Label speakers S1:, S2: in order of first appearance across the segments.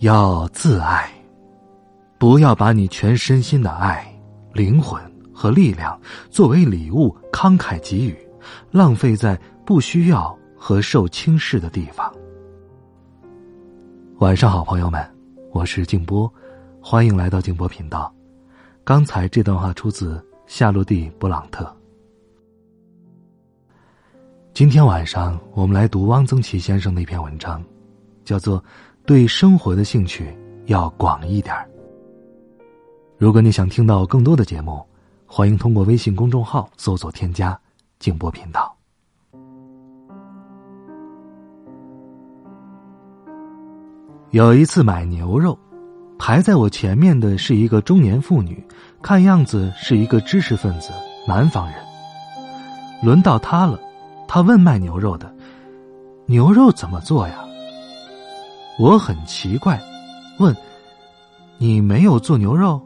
S1: 要自爱。不要把你全身心的爱、灵魂和力量作为礼物慷慨给予，浪费在不需要和受轻视的地方。晚上好，朋友们，我是静波，欢迎来到静波频道。刚才这段话出自夏洛蒂·勃朗特。今天晚上我们来读汪曾祺先生的一篇文章，叫做《对生活的兴趣要广一点》。如果你想听到更多的节目，欢迎通过微信公众号搜索添加“静波频道”。有一次买牛肉，排在我前面的是一个中年妇女，看样子是一个知识分子，南方人。轮到她了，她问卖牛肉的：“牛肉怎么做呀？”我很奇怪，问：“你没有做牛肉？”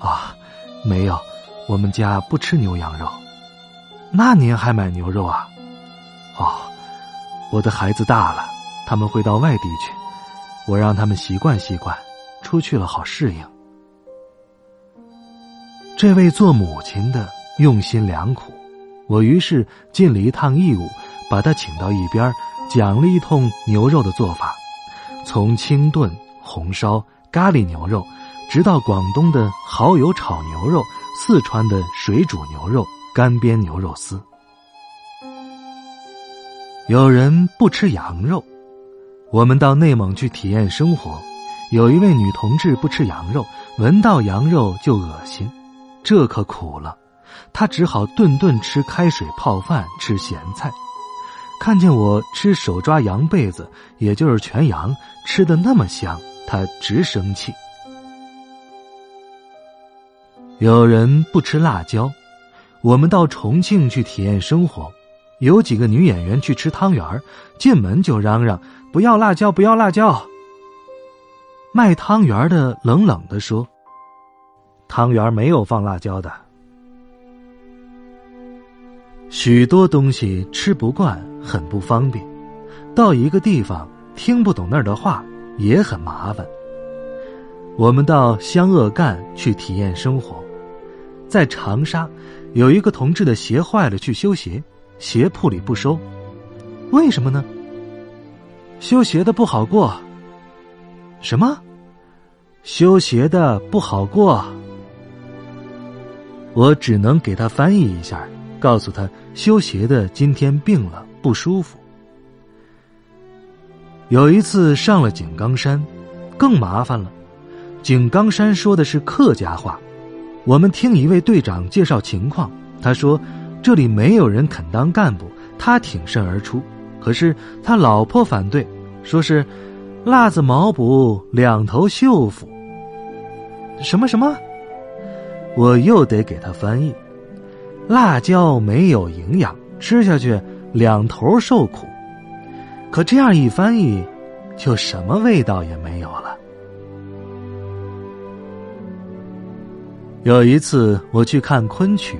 S1: 啊，没有，我们家不吃牛羊肉。那您还买牛肉啊？哦，我的孩子大了，他们会到外地去，我让他们习惯习惯，出去了好适应。这位做母亲的用心良苦，我于是尽了一趟义务，把他请到一边，讲了一通牛肉的做法，从清炖、红烧、咖喱牛肉。直到广东的蚝油炒牛肉，四川的水煮牛肉、干煸牛肉丝。有人不吃羊肉，我们到内蒙去体验生活。有一位女同志不吃羊肉，闻到羊肉就恶心，这可苦了。她只好顿顿吃开水泡饭，吃咸菜。看见我吃手抓羊背子，也就是全羊，吃的那么香，他直生气。有人不吃辣椒，我们到重庆去体验生活，有几个女演员去吃汤圆进门就嚷嚷不要辣椒，不要辣椒。卖汤圆的冷冷的说：“汤圆没有放辣椒的。”许多东西吃不惯，很不方便；到一个地方听不懂那儿的话，也很麻烦。我们到湘鄂赣去体验生活。在长沙，有一个同志的鞋坏了，去修鞋，鞋铺里不收，为什么呢？修鞋的不好过。什么？修鞋的不好过？我只能给他翻译一下，告诉他修鞋的今天病了，不舒服。有一次上了井冈山，更麻烦了，井冈山说的是客家话。我们听一位队长介绍情况，他说：“这里没有人肯当干部，他挺身而出。可是他老婆反对，说是辣子毛补两头锈腐。”什么什么？我又得给他翻译：“辣椒没有营养，吃下去两头受苦。”可这样一翻译，就什么味道也没有了。有一次我去看昆曲，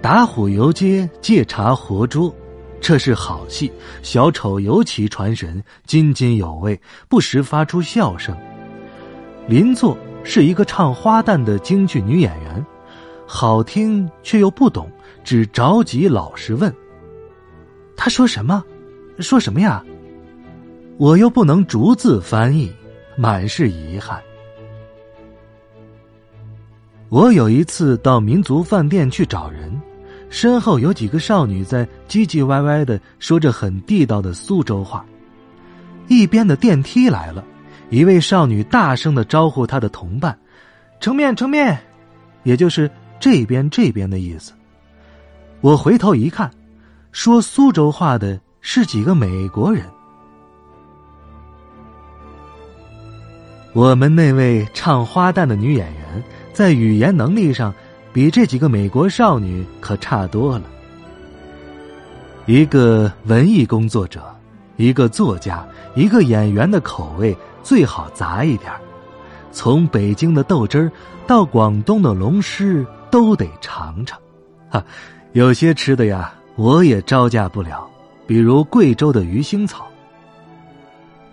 S1: 打虎游街借茶活捉，这是好戏。小丑尤其传神，津津有味，不时发出笑声。邻座是一个唱花旦的京剧女演员，好听却又不懂，只着急老实问：“他说什么？说什么呀？”我又不能逐字翻译，满是遗憾。我有一次到民族饭店去找人，身后有几个少女在唧唧歪歪的说着很地道的苏州话。一边的电梯来了，一位少女大声的招呼她的同伴：“成面，成面！”也就是这边这边的意思。我回头一看，说苏州话的是几个美国人。我们那位唱花旦的女演员，在语言能力上，比这几个美国少女可差多了。一个文艺工作者，一个作家，一个演员的口味最好杂一点从北京的豆汁儿到广东的龙狮，都得尝尝。哈，有些吃的呀，我也招架不了，比如贵州的鱼腥草。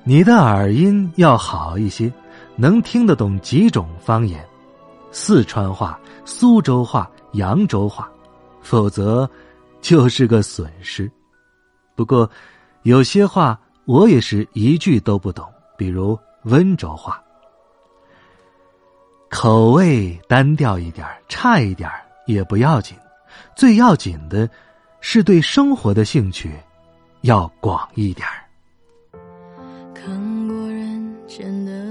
S1: 你的耳音要好一些，能听得懂几种方言，四川话、苏州话、扬州话，否则就是个损失。不过，有些话我也是一句都不懂，比如温州话。口味单调一点差一点也不要紧，最要紧的是对生活的兴趣要广一点
S2: 看过人。间的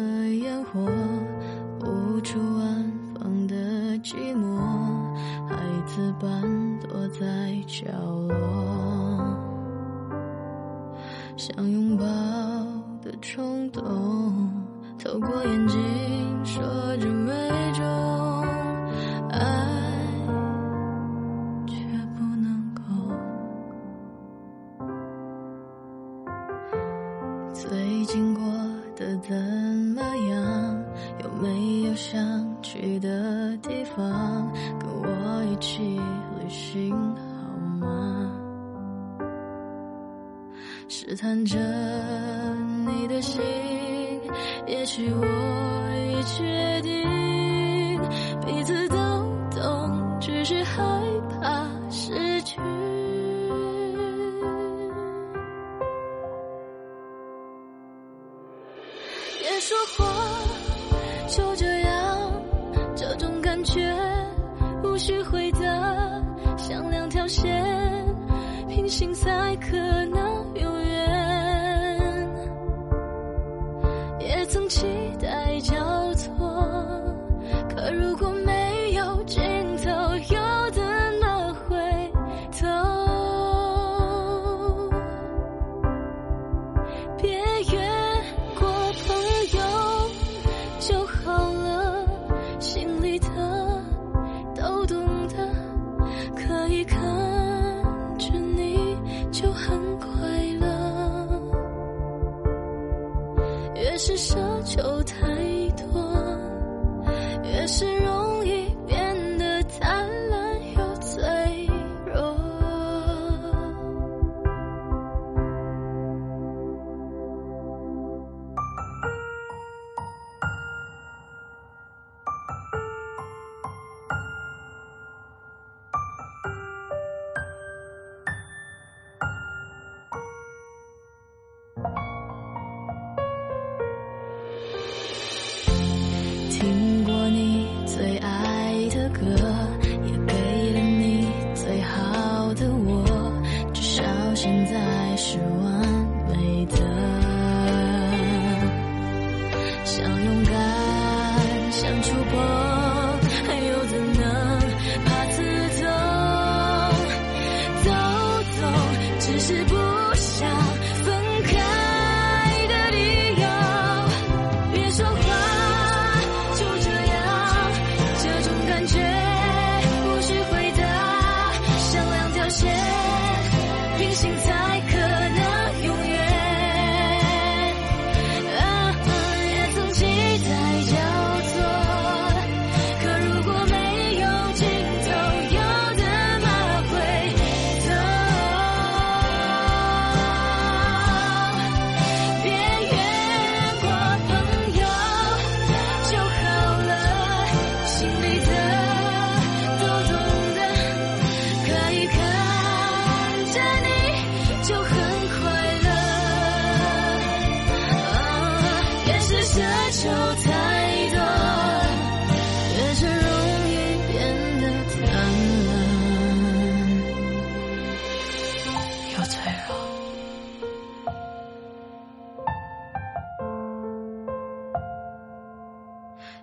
S2: 试探着你的心，也许我已决定，彼此都懂，只是害怕失去。别说话就这样，这种感觉无需回答，像两条线平行才可能曾经想勇敢，想触碰，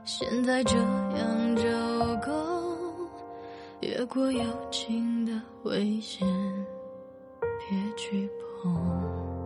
S2: 现在这样就够，越过友情的危险，别去碰。